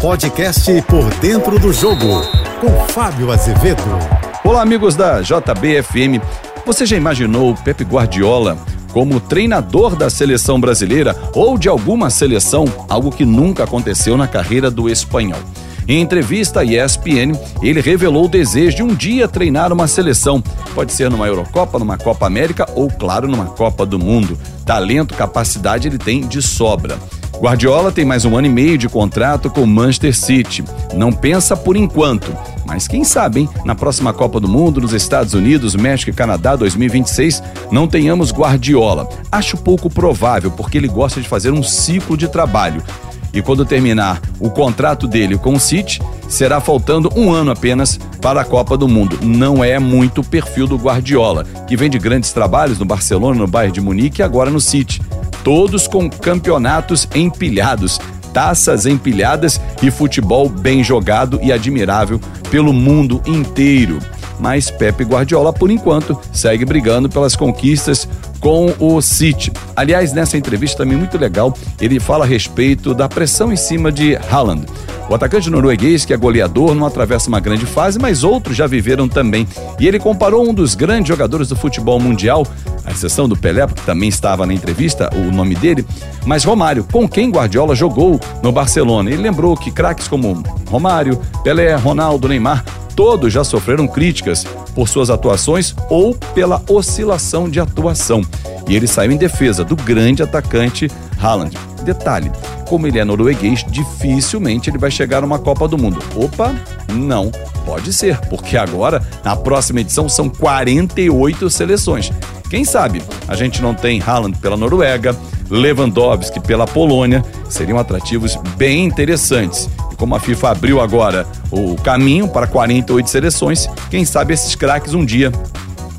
Podcast Por Dentro do Jogo, com Fábio Azevedo. Olá, amigos da JBFM. Você já imaginou Pepe Guardiola como treinador da seleção brasileira ou de alguma seleção, algo que nunca aconteceu na carreira do espanhol? Em entrevista à ESPN, ele revelou o desejo de um dia treinar uma seleção. Pode ser numa Eurocopa, numa Copa América ou, claro, numa Copa do Mundo. Talento, capacidade ele tem de sobra. Guardiola tem mais um ano e meio de contrato com o Manchester City. Não pensa por enquanto, mas quem sabe, hein? Na próxima Copa do Mundo, nos Estados Unidos, México e Canadá 2026, não tenhamos Guardiola. Acho pouco provável, porque ele gosta de fazer um ciclo de trabalho. E quando terminar o contrato dele com o City, será faltando um ano apenas para a Copa do Mundo. Não é muito o perfil do Guardiola, que vem de grandes trabalhos no Barcelona, no Bayern de Munique e agora no City todos com campeonatos empilhados, taças empilhadas e futebol bem jogado e admirável pelo mundo inteiro. Mas Pepe Guardiola, por enquanto, segue brigando pelas conquistas com o City. Aliás, nessa entrevista também muito legal, ele fala a respeito da pressão em cima de Haaland. O atacante norueguês, que é goleador, não atravessa uma grande fase, mas outros já viveram também. E ele comparou um dos grandes jogadores do futebol mundial, a exceção do Pelé, porque também estava na entrevista o nome dele, mas Romário, com quem Guardiola jogou no Barcelona. Ele lembrou que craques como Romário, Pelé, Ronaldo, Neymar todos já sofreram críticas por suas atuações ou pela oscilação de atuação. E ele saiu em defesa do grande atacante Haaland. Detalhe: como ele é norueguês, dificilmente ele vai chegar a uma Copa do Mundo. Opa, não. Pode ser, porque agora, na próxima edição, são 48 seleções. Quem sabe a gente não tem Haaland pela Noruega, Lewandowski pela Polônia, seriam atrativos bem interessantes. E como a FIFA abriu agora o caminho para 48 seleções, quem sabe esses craques um dia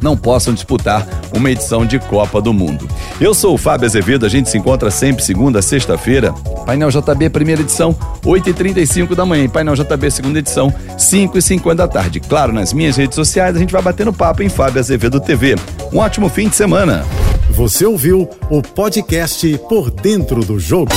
não possam disputar uma edição de Copa do Mundo. Eu sou o Fábio Azevedo, a gente se encontra sempre segunda sexta-feira. Painel JB, primeira edição, 8h35 da manhã. Painel JB, segunda edição, 5h50 da tarde. Claro, nas minhas redes sociais a gente vai batendo papo em Fábio Azevedo TV. Um ótimo fim de semana. Você ouviu o podcast Por Dentro do Jogo.